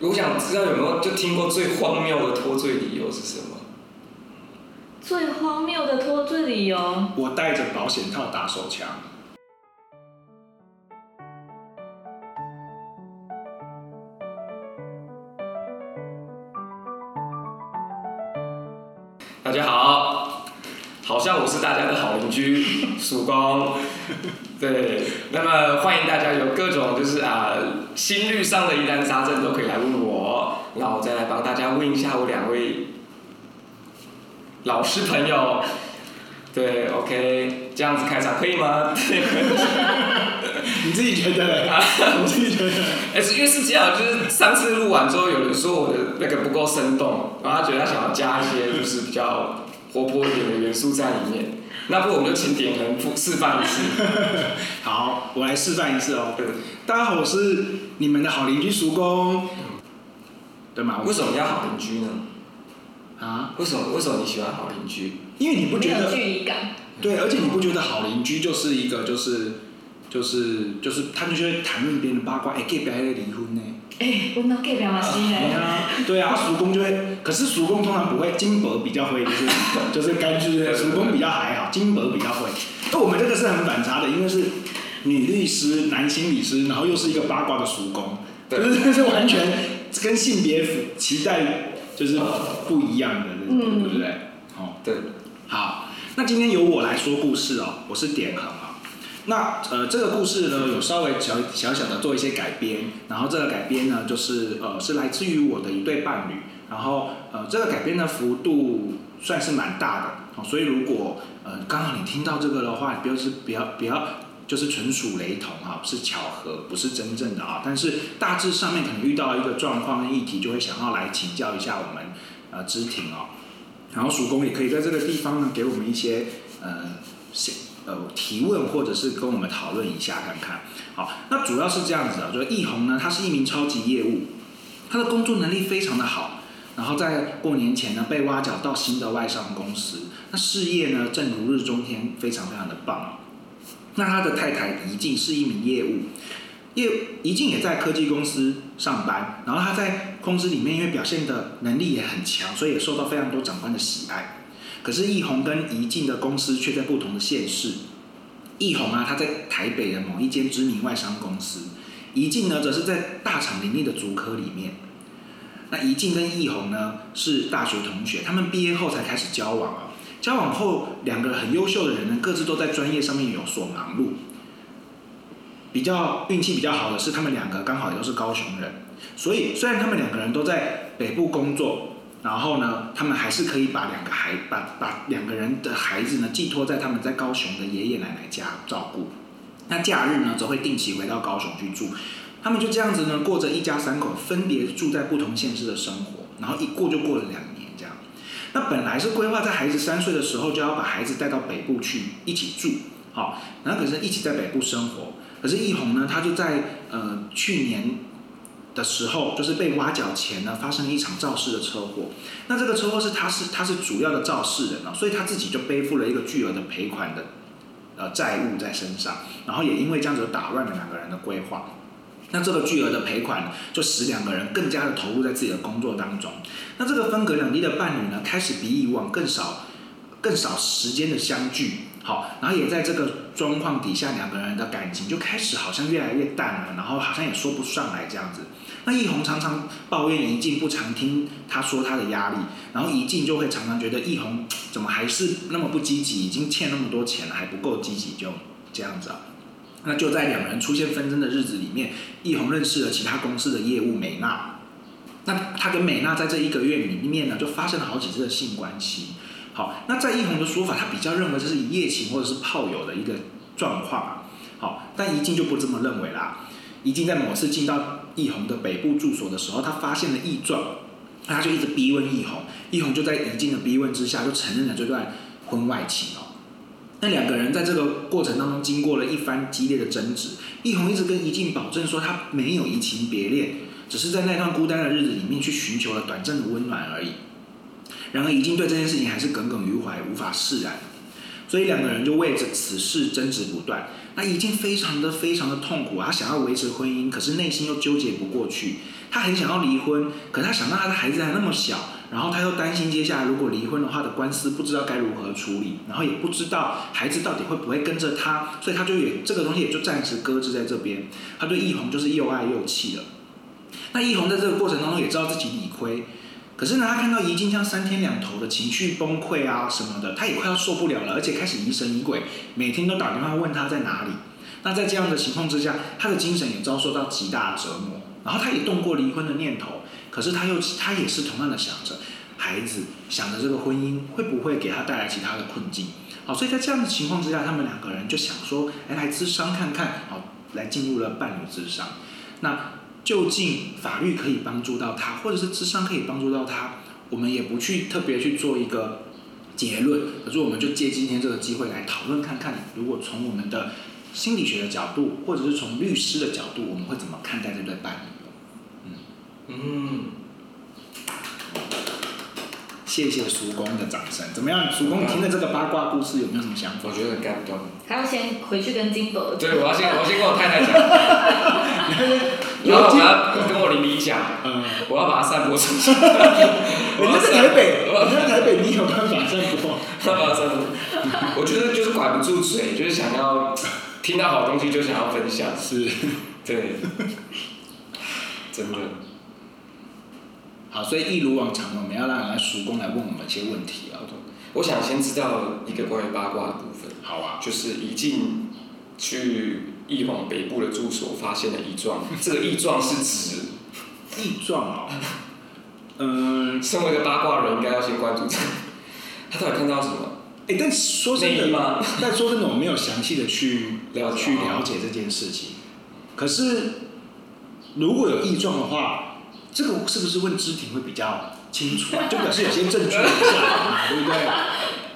我想知道有没有就听过最荒谬的脱罪理由是什么？最荒谬的脱罪理由？我带着保险套打手枪。大家好，好像我是大家的好邻居曙公，对，那么欢迎大家有各种就是啊心率上的疑难杂症都可以来问我，那我再来帮大家问一下我两位老师朋友，对，OK，这样子开场可以吗？对你自己觉得？啊，我自己觉得。哎，因为是这样，就是上次录完之后，有人说我的那个不够生动，然后他觉得他想要加一些就是比较活泼一点的元素在里面。那不，我们就请点人示范一次。好，我来示范一次哦。对，大家好，我是你们的好邻居叔公。对吗？为什么要好邻居呢？啊？为什么？为什么你喜欢好邻居？因为你不觉得没有距离感？对，而且你不觉得好邻居就是一个就是。就是就是，他们就会谈论别人的八卦，哎、欸，隔壁还在离婚呢。哎、欸，我那隔壁嘛是哎。对啊，叔公就会，可是叔公通常不会，金箔比较会，就是 就是干脆，叔公比较还好，金箔比较会。那我们这个是很反差的，因为是女律师、男心理师，然后又是一个八卦的叔公，就是这是完全跟性别期待就是不一样的，嗯、对不对？哦，对。好，那今天由我来说故事哦，我是点恒啊。那呃，这个故事呢，有稍微小小小的做一些改编，然后这个改编呢，就是呃，是来自于我的一对伴侣，然后呃，这个改编的幅度算是蛮大的，哦，所以如果呃刚好你听到这个的话，你就是不要不要就是纯属雷同啊，是巧合，不是真正的啊，但是大致上面可能遇到一个状况跟议题，就会想要来请教一下我们呃知庭哦，然后曙公也可以在这个地方呢，给我们一些呃。呃，提问或者是跟我们讨论一下看看。好，那主要是这样子的，就是奕弘呢，他是一名超级业务，他的工作能力非常的好，然后在过年前呢被挖角到新的外商公司，那事业呢正如日中天，非常非常的棒。那他的太太宜静是一名业务，业宜静也在科技公司上班，然后他在公司里面因为表现的能力也很强，所以也受到非常多长官的喜爱。可是奕弘跟怡静的公司却在不同的县市。奕弘啊，他在台北的某一间知名外商公司；怡静呢，则是在大厂林立的竹科里面。那宜静跟奕弘呢是大学同学，他们毕业后才开始交往啊。交往后，两个很优秀的人呢，各自都在专业上面有所忙碌。比较运气比较好的是，他们两个刚好也都是高雄人，所以虽然他们两个人都在北部工作。然后呢，他们还是可以把两个孩把把两个人的孩子呢寄托在他们在高雄的爷爷奶奶家照顾。那假日呢，则会定期回到高雄去住。他们就这样子呢，过着一家三口分别住在不同县市的生活。然后一过就过了两年这样。那本来是规划在孩子三岁的时候就要把孩子带到北部去一起住，好，然后可是一起在北部生活。可是易红呢，他就在呃去年。的时候，就是被挖角前呢，发生了一场肇事的车祸。那这个车祸是他是他是主要的肇事人啊，所以他自己就背负了一个巨额的赔款的呃债务在身上，然后也因为这样子打乱了两个人的规划。那这个巨额的赔款就使两个人更加的投入在自己的工作当中。那这个分隔两地的伴侣呢，开始比以往更少更少时间的相聚。好，然后也在这个状况底下，两个人的感情就开始好像越来越淡了，然后好像也说不上来这样子。那易红常常抱怨怡静不常听他说他的压力，然后怡静就会常常觉得易红怎么还是那么不积极，已经欠那么多钱了还不够积极，就这样子。那就在两人出现纷争的日子里面，易红认识了其他公司的业务美娜。那他跟美娜在这一个月里面呢，就发生了好几次的性关系。好，那在奕弘的说法，他比较认为这是一夜情或者是炮友的一个状况。好，但怡静就不这么认为啦。怡静在某次进到奕弘的北部住所的时候，他发现了异状，他就一直逼问奕弘，奕弘就在怡静的逼问之下，就承认了这段婚外情哦。那两个人在这个过程当中，经过了一番激烈的争执，奕弘一直跟怡静保证说，他没有移情别恋，只是在那段孤单的日子里面去寻求了短暂的温暖而已。然而，宜静对这件事情还是耿耿于怀，无法释然。所以两个人就为着此事争执不断。那已经非常的非常的痛苦啊，想要维持婚姻，可是内心又纠结不过去。他很想要离婚，可他想到他的孩子还那么小，然后他又担心接下来如果离婚的话的官司不知道该如何处理，然后也不知道孩子到底会不会跟着他，所以他就也这个东西也就暂时搁置在这边。他对易红就是又爱又气了。那易红在这个过程当中也知道自己理亏，可是呢，他看到怡静这样三天两头的情绪崩溃啊什么的，他也快要受不了了，而且开始疑神疑鬼，每天都打电话问他在哪里。那在这样的情况之下，他的精神也遭受到极大的折磨。然后他也动过离婚的念头，可是他又他也是同样的想着孩子，想着这个婚姻会不会给他带来其他的困境。好，所以在这样的情况之下，他们两个人就想说，哎，来咨商看看，好，来进入了伴侣咨商。那究竟法律可以帮助到他，或者是智商可以帮助到他？我们也不去特别去做一个结论，可是我们就借今天这个机会来讨论看看，如果从我们的心理学的角度，或者是从律师的角度，我们会怎么看待这对伴侣？嗯，谢谢叔公的掌声。怎么样，叔公听了这个八卦故事有没有什么想法？我觉得很感动。他要先回去跟金斗。对，我要先，我先跟我太太讲。然后我要跟我邻里讲。嗯。我要把它散播出去。我在台北，我在台北，你有办法散播？散播。我觉得就是管不住嘴，就是想要听到好东西就想要分享。是。对。真的。好，所以一如往常，我们要让来叔公来问我们一些问题啊。我想先知道一个关于八卦的部分。好啊。就是一进去易皇北部的住所，发现了异状。这个异状是指异状哦。嗯，身为一个八卦人，应该要先关注这个。他到底看到什么？哎，但说真的，但说真的，我没有详细的去了去了解这件事情。可是如果有异状的话。这个是不是问知庭会比较清楚啊？就表示有些证据对不对？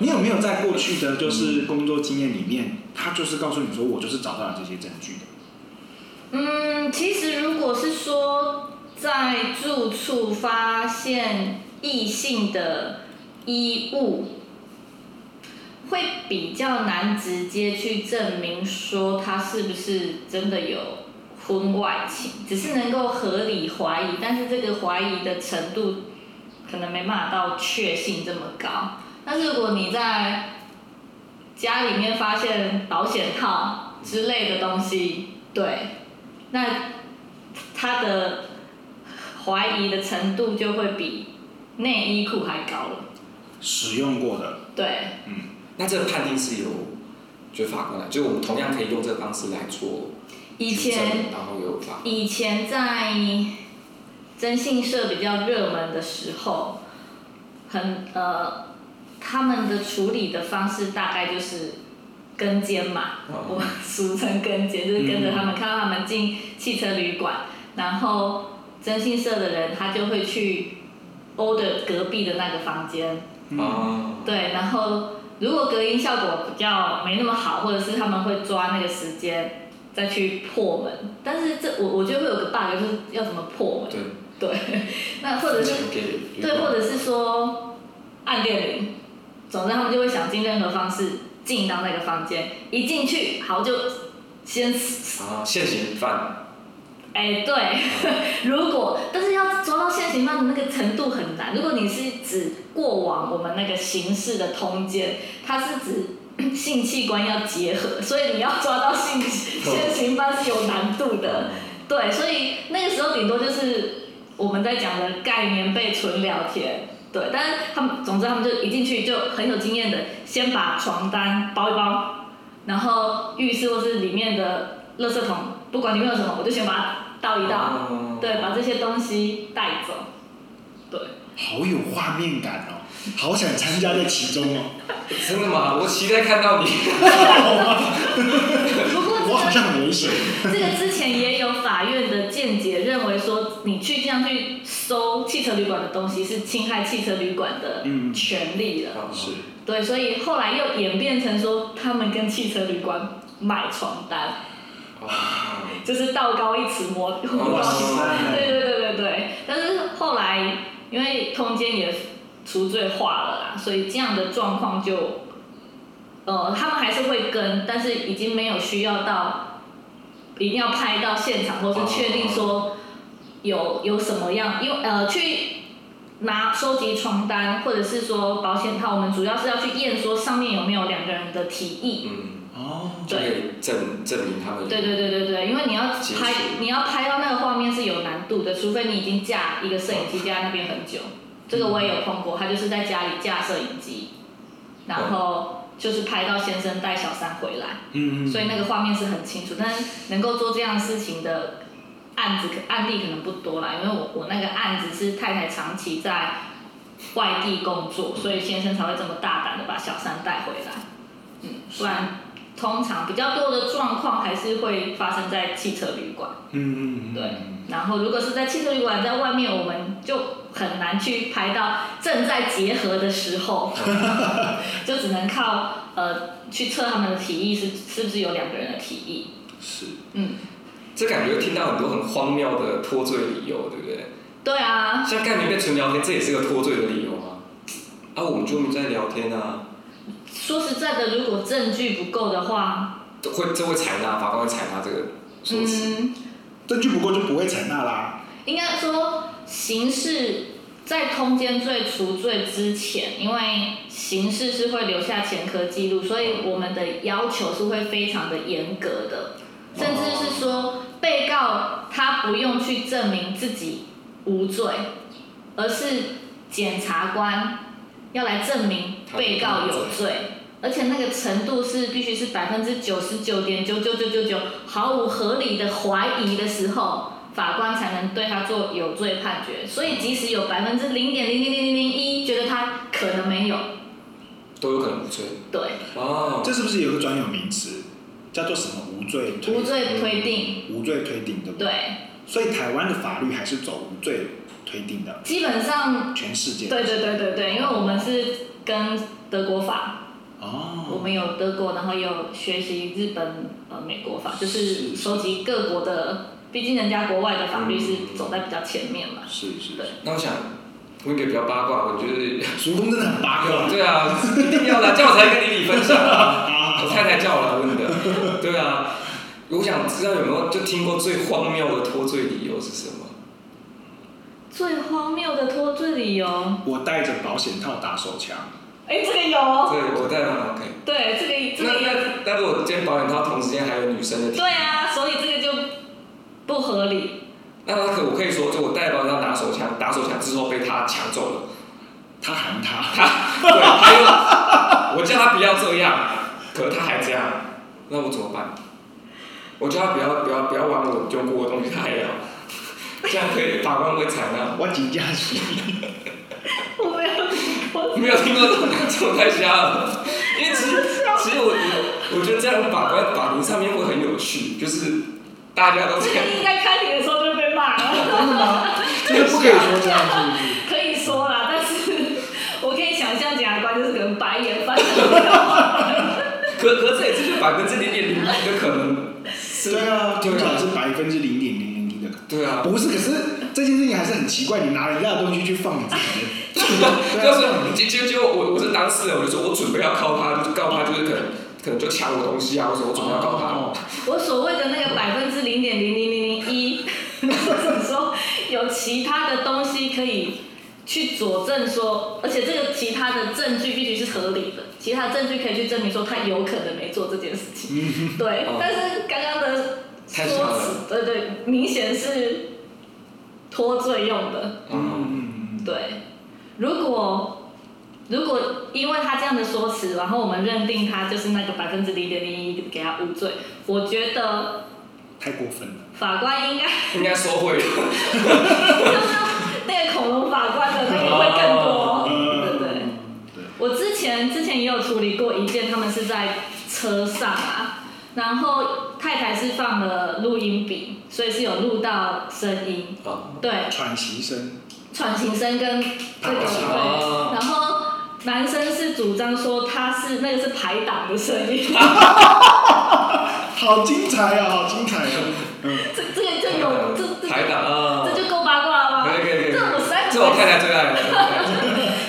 你有没有在过去的就是工作经验里面，他就是告诉你说，我就是找到了这些证据的？嗯，其实如果是说在住处发现异性的衣物，会比较难直接去证明说他是不是真的有。婚外情只是能够合理怀疑，但是这个怀疑的程度可能没办法到确信这么高。但是如果你在家里面发现保险套之类的东西，对，那他的怀疑的程度就会比内衣裤还高了。使用过的。对。嗯，那这个判定是由就法官来，就我们同样可以用这个方式来做。以前，以前在征信社比较热门的时候，很呃，他们的处理的方式大概就是跟监嘛，我们俗称跟监，就是跟着他们，看到他们进汽车旅馆，然后征信社的人他就会去 order 隔壁的那个房间，嗯，对，然后如果隔音效果比较没那么好，或者是他们会抓那个时间。再去破门，但是这我我觉得会有个 bug，就是要怎么破门？对，对，那或者是对，或者是说按电铃，总之他们就会想尽任何方式进到那个房间，一进去好就先啊现行犯。哎，对，如果但是要抓到现行犯的那个程度很难。如果你是指过往我们那个刑事的通奸，它是指。性器官要结合，所以你要抓到性 现行犯是有难度的。对，所以那个时候顶多就是我们在讲的盖棉被纯聊天。对，但是他们总之他们就一进去就很有经验的，先把床单包一包，然后浴室或是里面的垃圾桶，不管里面有什么，我就先把它倒一倒，对，把这些东西带走。对，好有画面感哦。好想参加在其中哦！真的吗？我期待看到你。不过、这个、我好像很危险。这个之前也有法院的见解认为说，你去这样去搜汽车旅馆的东西是侵害汽车旅馆的权利了。嗯、是。对，所以后来又演变成说，他们跟汽车旅馆买床单。哇。就是道高一尺，魔魔高一丈。对对对对对。但是后来因为通奸也。除罪化了啦，所以这样的状况就呃，他们还是会跟，但是已经没有需要到一定要拍到现场，或是确定说有有什么样，因为呃去拿收集床单或者是说保险套，我们主要是要去验说上面有没有两个人的提议。嗯。哦。对。证证明他们。对对对对对，因为你要拍你要拍到那个画面是有难度的，除非你已经架一个摄影机架在那边很久。这个我也有碰过，他就是在家里架摄影机，然后就是拍到先生带小三回来，嗯，所以那个画面是很清楚。但是能够做这样的事情的案子案例可能不多啦，因为我我那个案子是太太长期在外地工作，所以先生才会这么大胆的把小三带回来，嗯，不然通常比较多的状况还是会发生在汽车旅馆，嗯嗯嗯，对。然后如果是在汽车旅馆，在外面我们就。很难去拍到正在结合的时候，就只能靠呃去测他们的体液是是不是有两个人的体液。是。嗯。这感觉听到很多很荒谬的脱罪理由，对不对？对啊。像盖明被纯聊天，这也是个脱罪的理由吗？啊，我们就没在聊天啊。说实在的，如果证据不够的话，会这会采纳，法官会采纳这个说辞。嗯。证据不够就不会采纳啦。应该说。刑事在通奸罪除罪之前，因为刑事是会留下前科记录，所以我们的要求是会非常的严格的，甚至是说被告他不用去证明自己无罪，而是检察官要来证明被告有罪，而且那个程度是必须是百分之九十九点九九九九九毫无合理的怀疑的时候。法官才能对他做有罪判决，所以即使有百分之零点零零零零零一觉得他可能没有，都有可能无罪。对。哦。这是不是有个专有名词，叫做什么无罪？无罪推定。无罪推定，对不对？对。所以台湾的法律还是走无罪推定的。基本上。全世界。对对对对对，因为我们是跟德国法。哦。我们有德国，然后也有学习日本呃美国法，就是收集各国的。毕竟人家国外的法律是走在比较前面嘛。是是。对。那我想问一个比较八卦，我觉得 叔公真的很八卦。对啊，一定要的，叫我才跟你分享啊。我太太叫我来问的。对啊，我想知道有没有就听过最荒谬的脱罪理由是什么？最荒谬的脱罪理由？我带着保险套打手枪。哎，这个有。对，我带了 OK。对，这个这个。那那但是我今天保险套同时间还有女生的。对啊，所以这个就。不合理。那他可我可以说，就我带包要拿手枪，打手枪之后被他抢走了。他喊他，他对，他又，我叫他不要这样，可他还这样，那我怎么办？我叫他不要不要不要玩我丢过的东西，他还要，这样可以法官会采纳。我紧张死。我没有我没有听过这种这种太瞎了，因为其实其实我我我觉得这样法官法庭上面会很有趣，就是。大家都这样。你应该开庭的时候就被骂了。真的吗？这个不可以说这样子。可以说啦，但是我可以想象检察官就是可能白眼翻。可可这也是就百分之零点零一的可能。对啊，通常是百分之零点零。对啊。不是，可是这件事情还是很奇怪，你拿人家的东西去放你自己的。就是，就就我我是当事人，我就说我准备要告他，就是告他，就是可能。可能就抢我东西啊，或者我准备要告他。哦、我所谓的那个百分之零点零零零零一，或者说有其他的东西可以去佐证说，而且这个其他的证据必须是合理的，其他的证据可以去证明说他有可能没做这件事情。嗯、对，哦、但是刚刚的说辞，对对，明显是脱罪用的。嗯，对，如果。如果因为他这样的说辞，然后我们认定他就是那个百分之零点零一给他无罪，我觉得太过分了。法官应该应该收回。就 是那个恐龙法官的那个会更多，对不对？对。我之前之前也有处理过一件，他们是在车上啊，然后太太是放了录音笔，所以是有录到声音，对，喘息声，喘息声跟这个对，然后。男生是主张说他是那个是排档的声音，好精彩啊，好精彩啊！嗯，这这个就有这排档啊，这就够八卦了吗？可以可以可以，这我实在这我太太最爱了。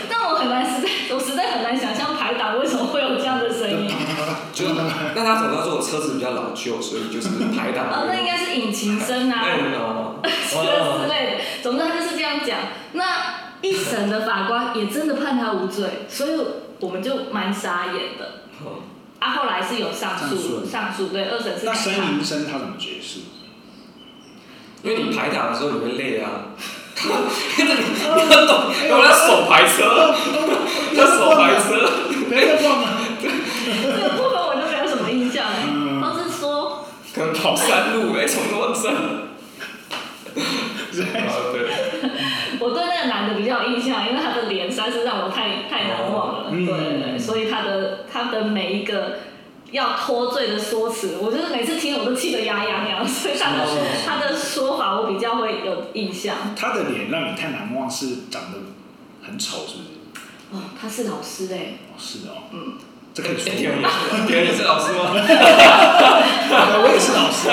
但我很难实在，我实在很难想象排档为什么会有这样的声音。但他总要说我车子比较老旧，所以就是排档。哦，那应该是引擎声啊，哦，之类的。总之他就是这样讲。那一审的法官也真的判他无罪，所以我们就蛮傻眼的。啊，后来是有上诉，上诉对二审是。那申银生他怎么解释？因为你排档的时候你会累啊。你要懂，我要手排车，要手排车，别再撞了。我对那个男的比较有印象，因为他的脸实在是让我太太难忘了。对对对，所以他的他的每一个。要脱罪的说辞，我就是每次听我都气得牙痒痒，所以他的他的说法我比较会有印象。他的脸让你太难忘，是长得很丑，是不是？哦，他是老师哎。哦，是哦。嗯。这可以说。别人是老师吗？我也是老师。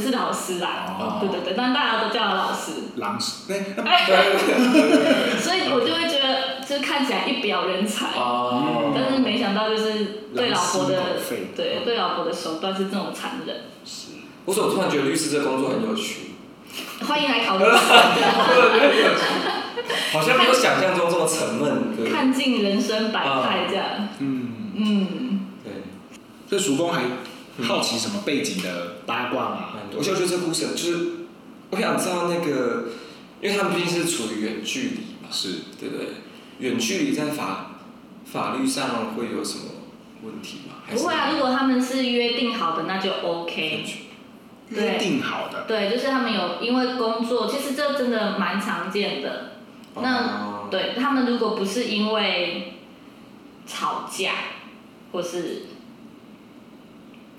是老师啦。哦。对对对，但大家都叫他老师。老师。对。所以我就会觉得。就是看起来一表人才，哦、但是没想到就是对老婆的对对老婆的手段是这种残忍。是，我说我突然觉得律师这工作很有趣。欢迎来考虑。好像没有想象中这么沉闷。看尽人生百态这样。嗯嗯。对。所以叔公还好奇什么背景的八卦嘛，蛮多？我就觉得这故事就是，我想知道那个，因为他们毕竟是处于远距离嘛，是对不对？远距离在法法律上会有什么问题吗？不会啊，如果他们是约定好的，那就 OK。约定好的。对，就是他们有因为工作，其实这真的蛮常见的。那对他们如果不是因为吵架，或是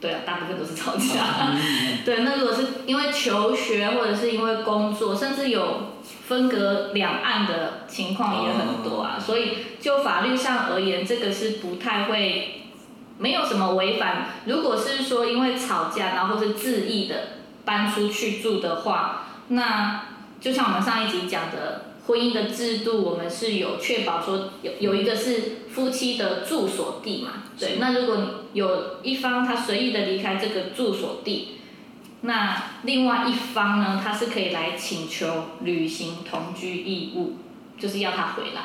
对啊，大部分都是吵架。对，那如果是因为求学，或者是因为工作，甚至有。分隔两岸的情况也很多啊，所以就法律上而言，这个是不太会，没有什么违反。如果是说因为吵架，然后或是自意的搬出去住的话，那就像我们上一集讲的，婚姻的制度，我们是有确保说有有一个是夫妻的住所地嘛，对。那如果有一方他随意的离开这个住所地。那另外一方呢，他是可以来请求履行同居义务，就是要他回来。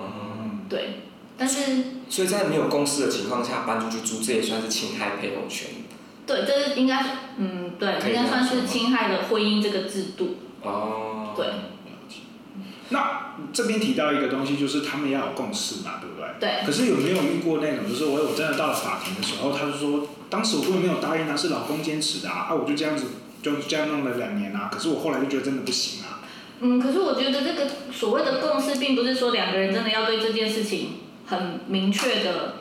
嗯。对，但是。所以在没有公司的情况下搬出去住，这也算是侵害配偶权。对，这是应该是，嗯，对，应该算是侵害了婚姻这个制度。哦。对。那这边提到一个东西，就是他们要有共识嘛，对不对？对。可是有没有遇过那种，就是我我真的到了法庭的时候，他就说。当时我根本没有答应啊，是老公坚持的啊，啊，我就这样子就这样弄了两年啊，可是我后来就觉得真的不行啊。嗯，可是我觉得这个所谓的共识，并不是说两个人真的要对这件事情很明确的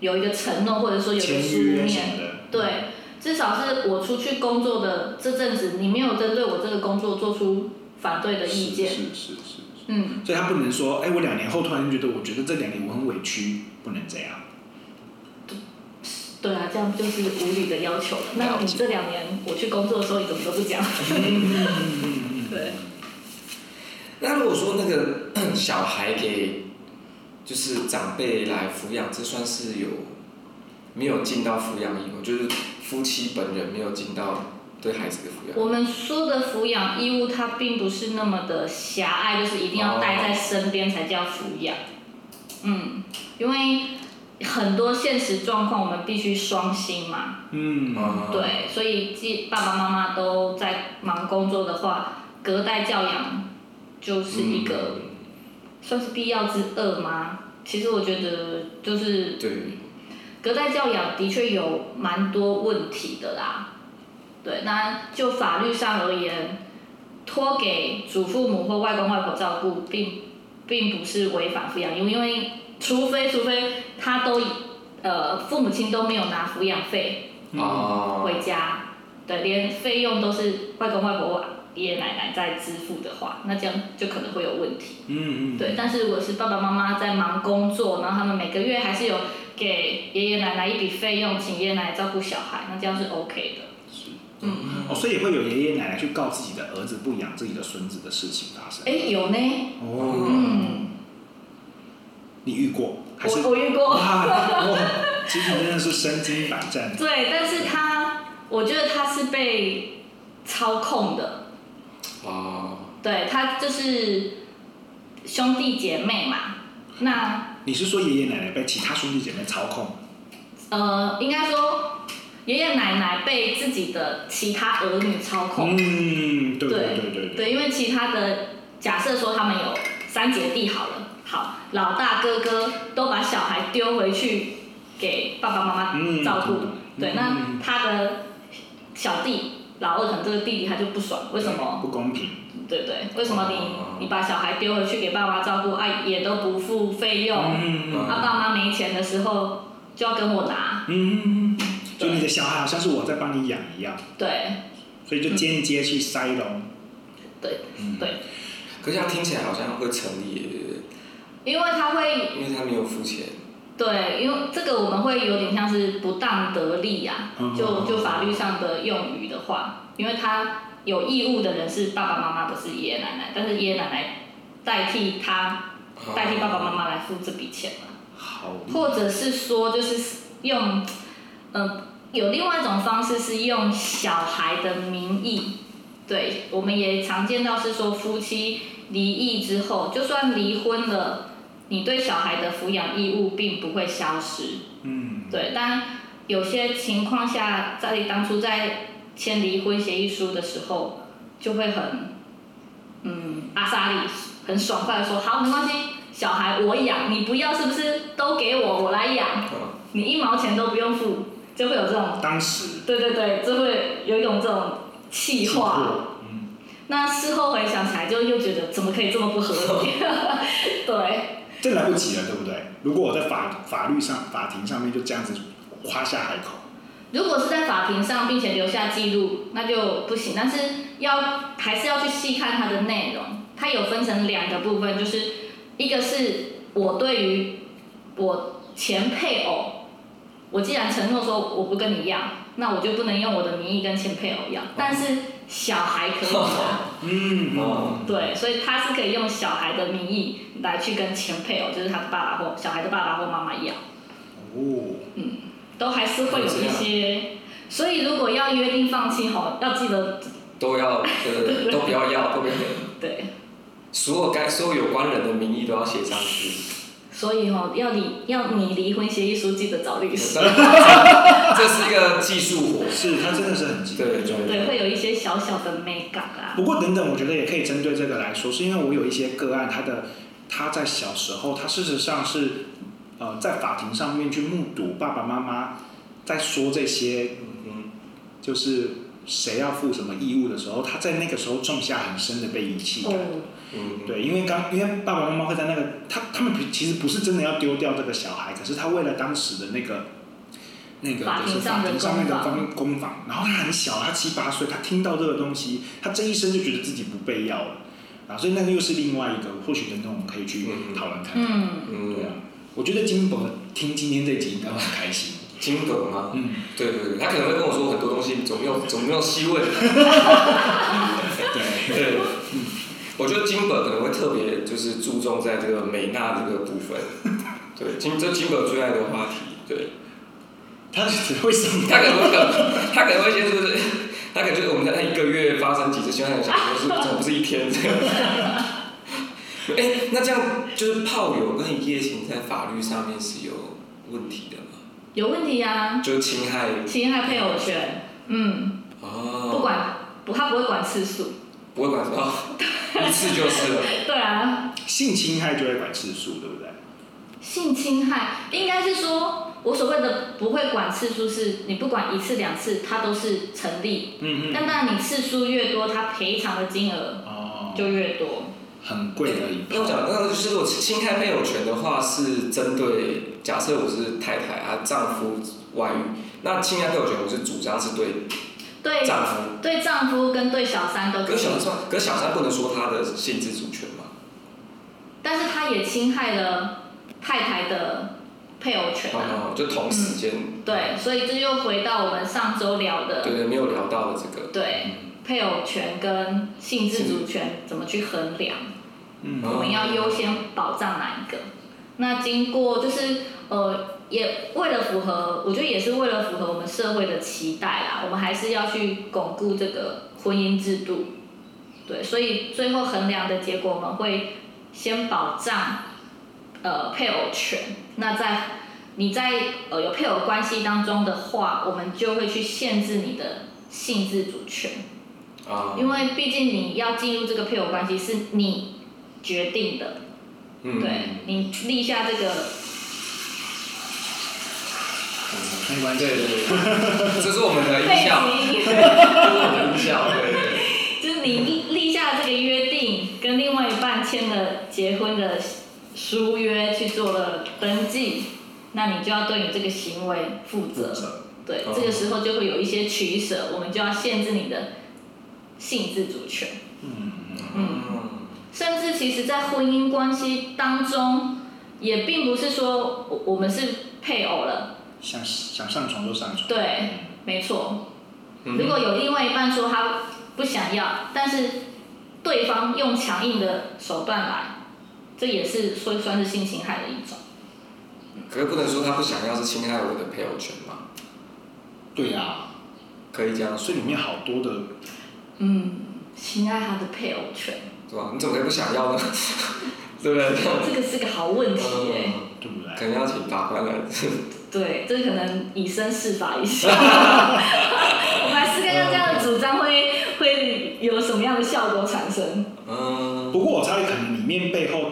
有一个承诺，或者说有一个书面。对，至少是我出去工作的这阵子，你没有针对我这个工作做出反对的意见。是是是，是，是。嗯。所以他不能说，哎，我两年后突然觉得，我觉得这两年我很委屈，不能这样。对啊，这样就是无理的要求了。那你这两年我去工作的时候，你怎么都不讲？对。那如果说那个 小孩给就是长辈来抚养，这算是有没有尽到抚养义务？就是夫妻本人没有尽到对孩子的抚养。我们说的抚养义务，它并不是那么的狭隘，就是一定要带在身边才叫抚养。嗯，因为。很多现实状况，我们必须双薪嘛。嗯。对，所以既爸爸妈妈都在忙工作的话，隔代教养就是一个、嗯、算是必要之恶吗？其实我觉得就是。对。隔代教养的确有蛮多问题的啦。对，那就法律上而言，托给祖父母或外公外婆照顾，并并不是违反抚养义务，因为。除非除非他都，呃，父母亲都没有拿抚养费回家，嗯、对，连费用都是外公外婆、爷爷奶奶在支付的话，那这样就可能会有问题。嗯嗯。对，但是如果是爸爸妈妈在忙工作，然后他们每个月还是有给爷爷奶奶一笔费用，请爷爷奶奶照顾小孩，那这样是 OK 的。是。嗯。哦，所以也会有爷爷奶奶去告自己的儿子不养自己的孙子的事情发生。哎，有呢。哦。嗯。你遇过？还是我我遇过。哇，其实真的是身经百战。对，但是他，我觉得他是被操控的。哦。对，他就是兄弟姐妹嘛，那。你是说爷爷奶奶被其他兄弟姐妹操控？呃，应该说。爷爷奶奶被自己的其他儿女操控。嗯，对对对对对。对，因为其他的假设说他们有三姐弟好了，好，老大哥哥都把小孩丢回去给爸爸妈妈照顾。嗯、对，那他的小弟老二可能这个弟弟他就不爽，为什么？不公平。对对，为什么你你把小孩丢回去给爸妈照顾，哎、啊，也都不付费用，嗯、啊，爸妈没钱的时候就要跟我拿。嗯。就你的小孩好像是我在帮你养一样，对，所以就间接去塞隆，对，嗯，对。可是他听起来好像会成立，因为他会，因为他没有付钱。对，因为这个我们会有点像是不当得利呀、啊，就就法律上的用语的话，因为他有义务的人是爸爸妈妈，不是爷爷奶奶，但是爷爷奶奶代替他，代替爸爸妈妈来付这笔钱嘛，好，或者是说就是用。嗯，有另外一种方式是用小孩的名义，对，我们也常见到是说夫妻离异之后，就算离婚了，你对小孩的抚养义务并不会消失。嗯，对，但有些情况下，在当初在签离婚协议书的时候，就会很，嗯，阿萨里很爽快的说，好，没关系，小孩我养，你不要是不是都给我，我来养，你一毛钱都不用付。就会有这种，当时，对对对，就会有一种这种气话，嗯，那事后回想起来，就又觉得怎么可以这么不合理？对，这来不及了，对不对？如果我在法法律上、法庭上面就这样子夸下海口，如果是在法庭上并且留下记录，那就不行。但是要还是要去细看它的内容，它有分成两个部分，就是一个是我对于我前配偶。我既然承诺说我不跟你要，那我就不能用我的名义跟前配偶要。但是小孩可以的，嗯，哦，对，所以他是可以用小孩的名义来去跟前配偶，就是他的爸爸或小孩的爸爸或妈妈要。哦，嗯，都还是会有一些，所以如果要约定放弃吼，要记得 都要，呃，都不要要，都不要。对，所有该所有有关人的名义都要写上去。所以哦，要你要你离婚协议书记得找律师。这是一个技术活，是它真的是很对对对，会有一些小小的美感啊。不过等等，我觉得也可以针对这个来说，是因为我有一些个案，他的他在小时候，他事实上是呃在法庭上面去目睹爸爸妈妈在说这些，嗯，就是谁要负什么义务的时候，他在那个时候种下很深的被遗弃感。哦嗯，对，因为刚因为爸爸妈妈会在那个他他们其实不是真的要丢掉这个小孩，可是他为了当时的那个那个就是法庭上面的公公房，然后他很小，他七八岁，他听到这个东西，他这一生就觉得自己不被要了，啊，所以那个又是另外一个，或许等等我们可以去讨论看看。嗯嗯，对啊，我觉得金博听今天这集应该会很开心。金伯吗？嗯，对对对，他可能会跟我说很多东西，总没有总没有细问。对对，嗯。我觉得金伯可能会特别就是注重在这个美娜这个部分，对，金这金伯最爱的话题，对，他是为什么？他可能会 他可能会先说是，他可能就是我们在他一个月发生几次，希望想说是怎么不是一天这样？哎、欸，那这样就是炮友跟一夜情在法律上面是有问题的吗？有问题呀、啊，就是侵害侵害配偶权，嗯，哦，不管不，他不会管次数。不会管什么，一次就是了。对啊。性侵害就会管次数，对不对？性侵害应该是说，我所谓的不会管次数，是你不管一次两次，它都是成立。嗯嗯。但当然，你次数越多，它赔偿的金额哦就越多。哦、很贵的一。因为我讲那个就是，我侵害配偶权的话，是针对假设我是太太啊，丈夫外遇，那侵害配偶权，我是主张是对。对丈夫，对丈夫跟对小三都可以。可小三，可小三不能说他的性自主权吗？但是他也侵害了太太的配偶权啊。哦，就同时间。嗯，对，所以这又回到我们上周聊的。对对，没有聊到的这个。对，配偶权跟性自主权怎么去衡量？嗯。我们要优先保障哪一个？那经过就是呃，也为了符合，我觉得也是为了符合我们社会的期待啦，我们还是要去巩固这个婚姻制度。对，所以最后衡量的结果，我们会先保障呃配偶权。那在你在呃有配偶关系当中的话，我们就会去限制你的性自主权。啊。因为毕竟你要进入这个配偶关系是你决定的。嗯。对，你立下这个。没关系。对对对。这是我们的音效。这是我们的音效。对对。就是你立。下这个约定，跟另外一半签了结婚的书约，去做了登记，那你就要对你这个行为负责。对，这个时候就会有一些取舍，我们就要限制你的性自主权。嗯嗯。甚至其实，在婚姻关系当中，也并不是说我我们是配偶了。想想上床就上床。对，没错。如果有另外一半说他不想要，但是。对方用强硬的手段来，这也是说算是性侵害的一种。可是不能说他不想要是侵害我的配偶权吗？对呀、啊，可以这样所以里面好多的，嗯，侵害他的配偶权，是吧？你怎么可以不想要呢？对不对？这个是个好问题哎、嗯，对不对？可能要请法官来。对，这可能以身试法一下。我们还是看看这样的主张会。会有什么样的效果产生？嗯，不过我猜可能里面背后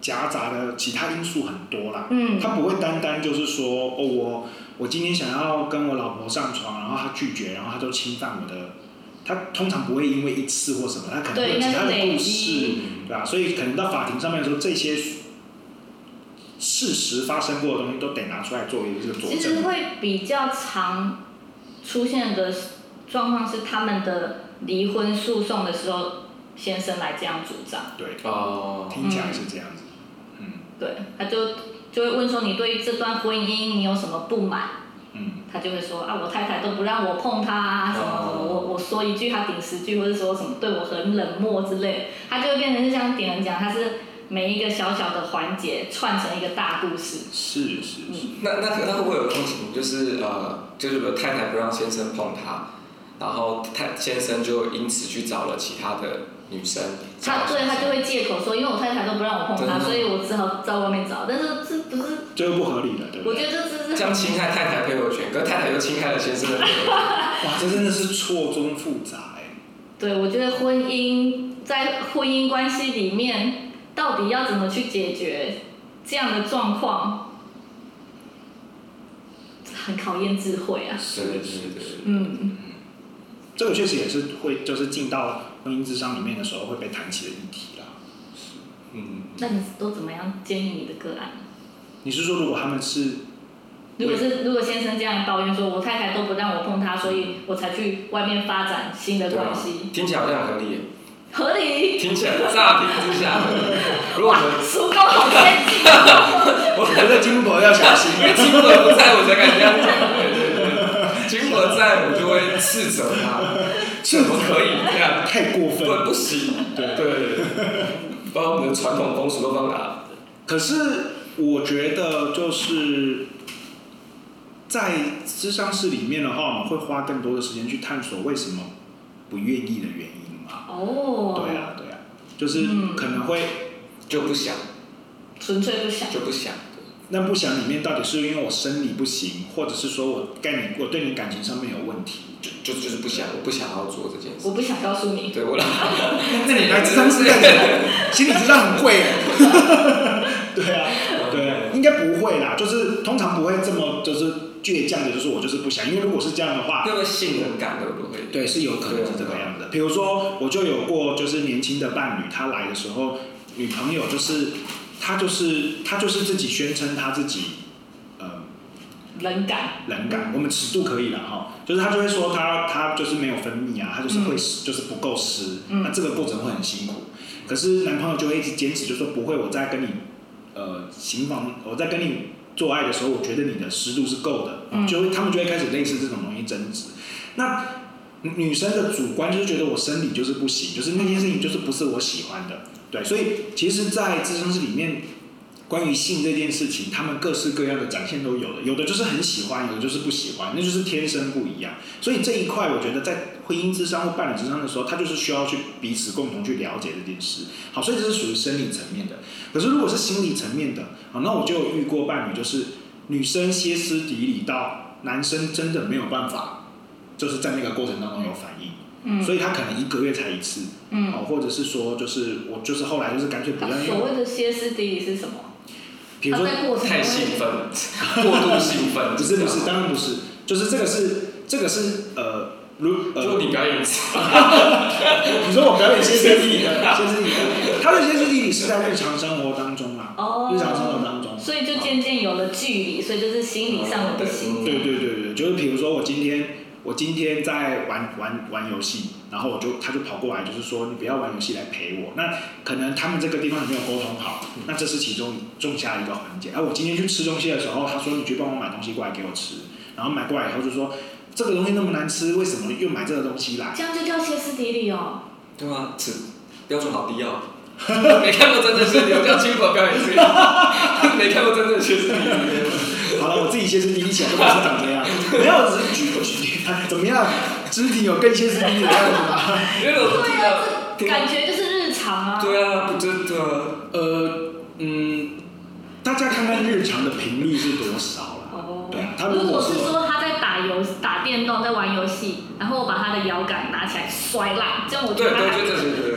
夹杂的其他因素很多啦。嗯，他不会单单就是说，哦，我我今天想要跟我老婆上床，然后他拒绝，然后他就侵犯我的。他通常不会因为一次或什么，他可能会有其他的故事，对吧？所以可能到法庭上面的时候，这些事实发生过的东西都得拿出来作为一个佐证。其实会比较常出现的状况是他们的。离婚诉讼的时候，先生来这样主张。对，哦，听起来是这样子。嗯，对，他就就会问说，你对于这段婚姻你有什么不满？嗯，他就会说啊，我太太都不让我碰她啊，什么什么，我我说一句他顶十句，或者说什么对我很冷漠之类，他就会变成是像点人讲，他是每一个小小的环节串成一个大故事。是是是。嗯、那那那会不会有情形，就是呃，就是说太太不让先生碰她？然后太先生就因此去找了其他的女生，他对他就会借口说，因为我太太都不让我碰她，所以我只好在外面找。但是这不是这个不合理的，对不对？我觉得这是这样侵害太太配偶权，可太太又侵害了先生的配偶权。哇，这真的是错综复杂哎。对，我觉得婚姻在婚姻关系里面，到底要怎么去解决这样的状况，很考验智慧啊。是的，是的，嗯。这个确实也是会，就是进到婚姻智商里面的时候会被谈起的议题啦。是，嗯。那你都怎么样建议你的个案？你是说，如果他们是，如果是如果先生这样抱怨说，我太太都不让我碰他，所以我才去外面发展新的关系。听起来好像很合理。合理。听起来乍听之下，如果我们叔公好先进。我觉得金伯要小心，因为金伯不在我才敢这样讲。金伯在，我就会斥责他，怎么可以这样？太过分了，不行。对对对，把我们的传统风俗都放哪？可是我觉得，就是在智商室里面的话，我们会花更多的时间去探索为什么不愿意的原因嘛。哦。对啊，对啊，就是可能会就不想，纯粹不想，就不想。那不想里面到底是因为我生理不行，或者是说我跟你我对你感情上面有问题，就就就是不想，我不想要做这件事。我不想告诉你。对，我。那你来智商是干什么？心理智商很贵哎。对啊，对啊，应该不会啦，就是通常不会这么就是倔强的，就是我就是不想，因为如果是这样的话，那个信任感会不会？对，是有可能是这个样子。比如说，我就有过就是年轻的伴侣，他来的时候，女朋友就是。他就是他就是自己宣称他自己，呃，冷感，冷感，我们尺度可以了哈，就是他就会说他他就是没有分泌啊，他就是会湿，就是不够湿，那这个过程会很辛苦。可是男朋友就会一直坚持，就说不会，我在跟你呃行房，我在跟你做爱的时候，我觉得你的湿度是够的，就会他们就会开始类似这种容易争执。那女生的主观就是觉得我生理就是不行，就是那件事情就是不是我喜欢的。对，所以其实，在咨商室里面，关于性这件事情，他们各式各样的展现都有的，有的就是很喜欢，有的就是不喜欢，那就是天生不一样。所以这一块，我觉得在婚姻之商或伴侣之商的时候，他就是需要去彼此共同去了解这件事。好，所以这是属于生理层面的。可是如果是心理层面的，好，那我就有遇过伴侣，就是女生歇斯底里到男生真的没有办法，就是在那个过程当中有反应。嗯，所以他可能一个月才一次。嗯，好，或者是说，就是我就是后来就是干脆不要。所谓的歇斯底里是什么？比如说太兴奋，过度兴奋，不是不是，当然不是，就是这个是这个是呃，如呃，就你表演 你说我表演歇斯底里的，歇斯底里，他的歇斯底里是在日常生活当中啊，哦，日常生活当中，所以就渐渐有了距离，所以就是心理上的不行。对对对对，就是比如说我今天。我今天在玩玩玩游戏，然后我就他就跑过来，就是说你不要玩游戏来陪我。那可能他们这个地方没有沟通好，那这是其中种下一个环节。而、啊、我今天去吃东西的时候，他说你去帮我买东西过来给我吃，然后买过来以后就说这个东西那么难吃，为什么又买这个东西来？这样就叫歇斯底里哦。对啊，是标准好低哦。没看过真正歇斯底里，我叫金佛表演。没看过真正歇斯底里。好了，我自己歇斯底里起来就不知道长怎样。没有，只是举个举例，怎么样？肢体有更歇斯底里的样子吗？因为我都听到，感觉就是日常啊。对啊，不真的。呃，嗯，大家看看日常的频率是多少了？哦。对啊，他如果是说他在打游、打电动、在玩游戏，然后我把他的摇杆拿起来摔烂，这样我觉得还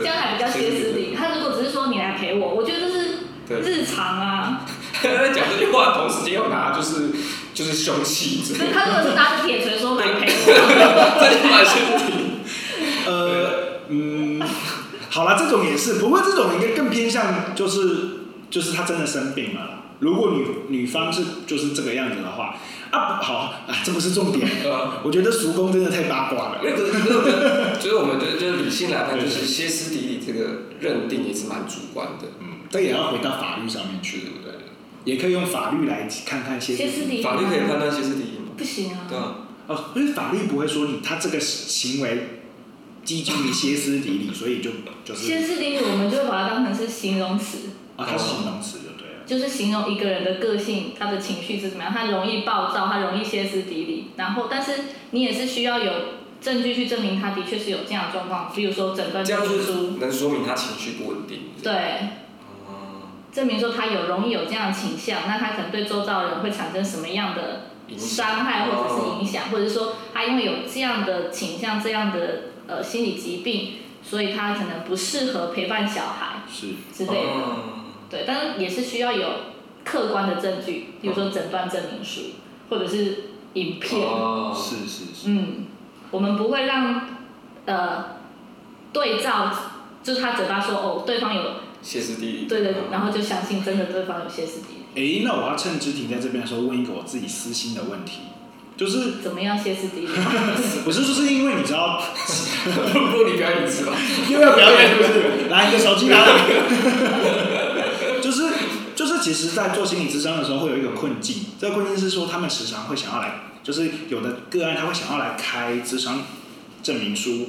这样还比较歇斯底里。他如果只是说你来陪我，我觉得这是日常啊。在 讲这句话的同时，又拿就是就是凶器。他如果是拿着铁锤说来陪我，这就蛮歇斯底里。呃，嗯，好了，这种也是，不过这种应该更偏向就是就是他真的生病了。如果女女方是就是这个样子的话，啊，好啊，这不是重点。我觉得叔公真的太八卦了。那个那个，就是我们觉得就是理性来看，就是歇斯底里这个认定也是蛮主观的。嗯，这也要回到法律上面去，对不对？也可以用法律来看看歇斯底里。法律可以判断歇斯底里吗？不行啊。对啊。哦，因为法律不会说你他这个行为基于歇斯底里，所以就就是。歇斯底里，我们就把它当成是形容词。啊，它是形容词就对了。就是形容一个人的个性，他的情绪是怎么样，他容易暴躁，他容易歇斯底里。然后，但是你也是需要有证据去证明他的确是有这样的状况，比如说诊断证明书能说明他情绪不稳定。对。证明说他有容易有这样的倾向，那他可能对周遭人会产生什么样的伤害或者是影响，或者说他因为有这样的倾向、这样的呃心理疾病，所以他可能不适合陪伴小孩是之类的。对，但是也是需要有客观的证据，比如说诊断证明书或者是影片。是是是。嗯，我们不会让呃对照，就是他嘴巴说哦，对方有。歇斯底里。对对，然后就相信真的对方有歇斯底里。哎，那我要趁之婷在这边的时候问一个我自己私心的问题，就是怎么样歇斯底里？不是，就是因为你知道，不如你表演一次吧，又要表演是不是？来，你的手机拿来。就 是就是，其实，在做心理咨商的时候，会有一个困境。这个困境是说，他们时常会想要来，就是有的个案他会想要来开咨商证明书。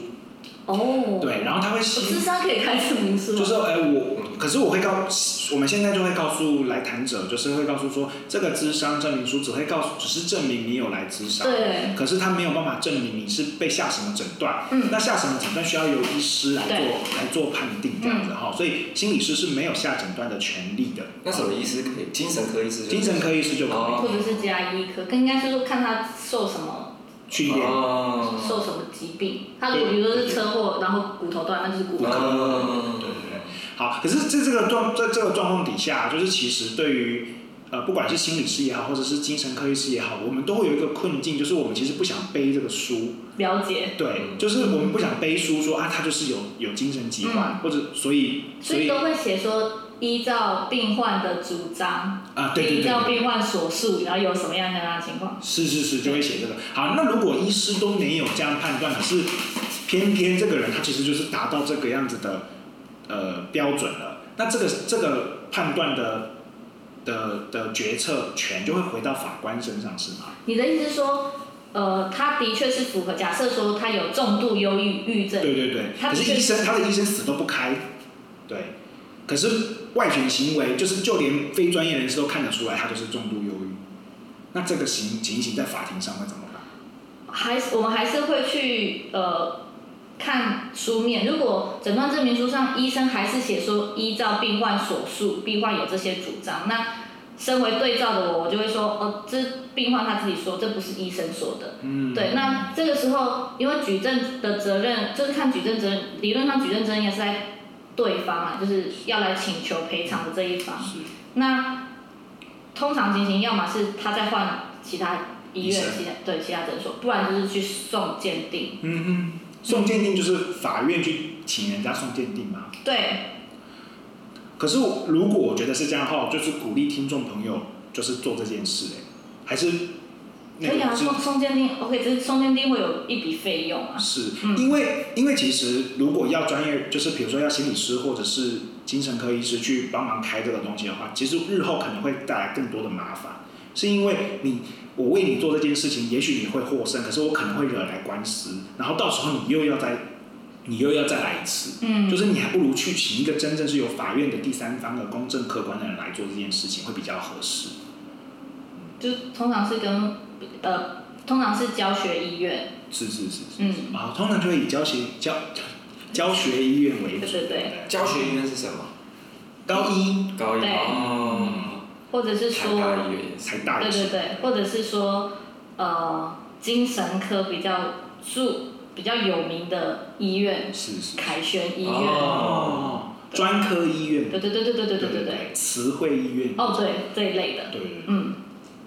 哦，oh, 对，然后他会，咨商可以开证明书，就是哎我，可是我会告，我们现在就会告诉来谈者，就是会告诉说，这个智商证明书只会告诉，只是证明你有来智商，对，可是他没有办法证明你是被下什么诊断，嗯，那下什么诊断需要由医师来做来做判定这样子哈，嗯、所以心理师是没有下诊断的权利的。那什么医师可以？精神科医师，精神科医师就可以，或者是加医科，更应该是说看他受什么。训练，受什么疾病？他如果比如说是车祸，然后骨头断，那就是骨科。对对对。好，可是在这个状在这个状况底下，就是其实对于呃不管是心理师也好，或者是精神科医师也好，我们都会有一个困境，就是我们其实不想背这个书。了解。对，就是我们不想背书说啊，他就是有有精神疾患，或者所以所以都会写说。依照病患的主张，啊，对对对，依照病患所述，然后有什么样的情况？是是是，就会写这个。好，那如果医师都没有这样判断，可是偏偏这个人他其实就是达到这个样子的呃标准了，那这个这个判断的的的决策权就会回到法官身上，是吗？你的意思是说，呃，他的确是符合，假设说他有重度忧郁郁症，对对对，可是医生他的医生死都不开，对。可是外显行为就是就连非专业人士都看得出来，他就是重度忧郁。那这个行情形在法庭上会怎么办？还是我们还是会去呃看书面，如果诊断证明书上医生还是写说依照病患所述，病患有这些主张，那身为对照的我，我就会说哦，这病患他自己说，这不是医生说的。嗯。对，那这个时候因为举证的责任就是看举证责任，理论上举证责任也是在对方啊，就是要来请求赔偿的这一方。是。那通常情形，要么是他在换其他。医院其他对其他诊所，不然就是去送鉴定。嗯哼，送鉴定就是法院去请人家送鉴定嘛。对。可是如果我觉得是这样的话，就是鼓励听众朋友就是做这件事，哎，还是可以啊，送送鉴定，OK，只是送鉴定会有一笔费用啊。是，嗯、因为因为其实如果要专业，就是比如说要心理师或者是精神科医师去帮忙开这个东西的话，其实日后可能会带来更多的麻烦，是因为你。我为你做这件事情，也许你会获胜，可是我可能会惹来官司，然后到时候你又要再，你又要再来一次，嗯，就是你还不如去请一个真正是有法院的第三方的公正客观的人来做这件事情，会比较合适。就通常是跟呃，通常是教学医院，是是是是，嗯，啊，通常就会以教学教教学医院为主，对对对，教学医院是什么？高一，高一，哦。或者是说，对对对，或者是说，呃，精神科比较著比较有名的医院，是是，凯旋医院，哦，专科医院，对对对对对对对对对，慈惠医院，哦对这一类的，对对，嗯，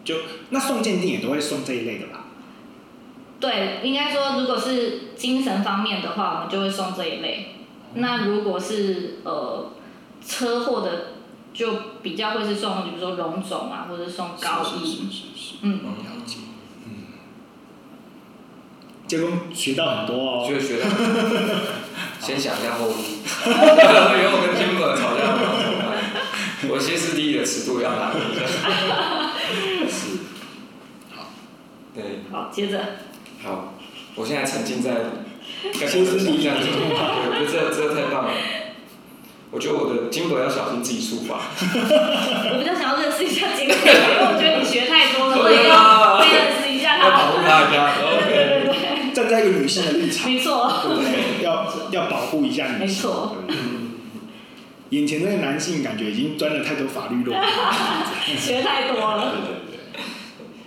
就那送鉴定也都会送这一类的吧？对，应该说如果是精神方面的话，我们就会送这一类。那如果是呃车祸的。就比较会是送，比如说荣总啊，或者送高一，是是是是是嗯，了解，嗯，结果学到很多哦，就学到，先想一下后路，以后跟金本吵架，我歇斯底里的尺度要拿一下，是，好，对，好，接着，好，我现在沉浸在歇斯底里这样子，我觉得这这太棒了。我觉得我的金箔要小心自己触发。我比较想要认识一下金箔，因为我觉得你学太多了，所以要认识一下他。要保护大家，OK。站在一个女性的立场。没错。对，要要保护一下女性。没错。眼前那个男性感觉已经钻了太多法律漏洞。学太多了。对对对。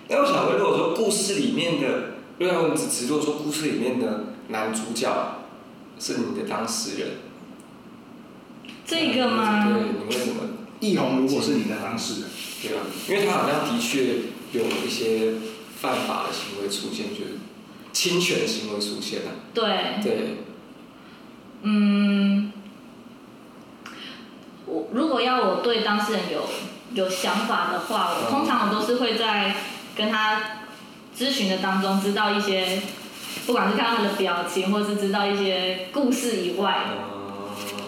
那我想问，如果说故事里面的，因为我们只只如果说故事里面的男主角是你的当事人。这个吗？对，你为什么？易红如果是你的当事人，对吧？因为他好像的确有一些犯法的行为出现，就是侵权的行为出现了。对。对。嗯，我如果要我对当事人有有想法的话，我通常我都是会在跟他咨询的当中知道一些，不管是看他的表情，或是知道一些故事以外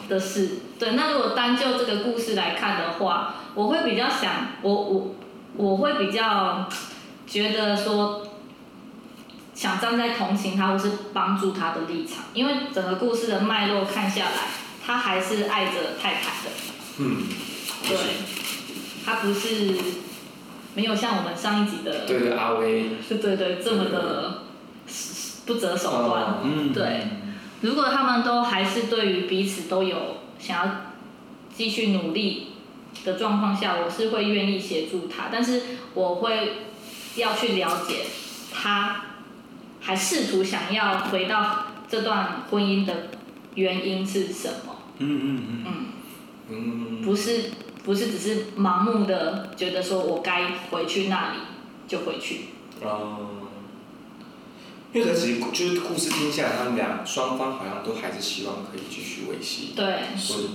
的事。对，那如果单就这个故事来看的话，我会比较想，我我我会比较觉得说，想站在同情他或是帮助他的立场，因为整个故事的脉络看下来，他还是爱着太太的。嗯。对。他不是没有像我们上一集的。对对，阿威。是对对，这么的不择手段。嗯。对。如果他们都还是对于彼此都有。想要继续努力的状况下，我是会愿意协助他，但是我会要去了解他还试图想要回到这段婚姻的原因是什么。嗯嗯嗯嗯，不是不是只是盲目的觉得说我该回去那里就回去。哦。因为其实就是故事听下来，他们俩双方好像都还是希望可以继续维系。对。是的。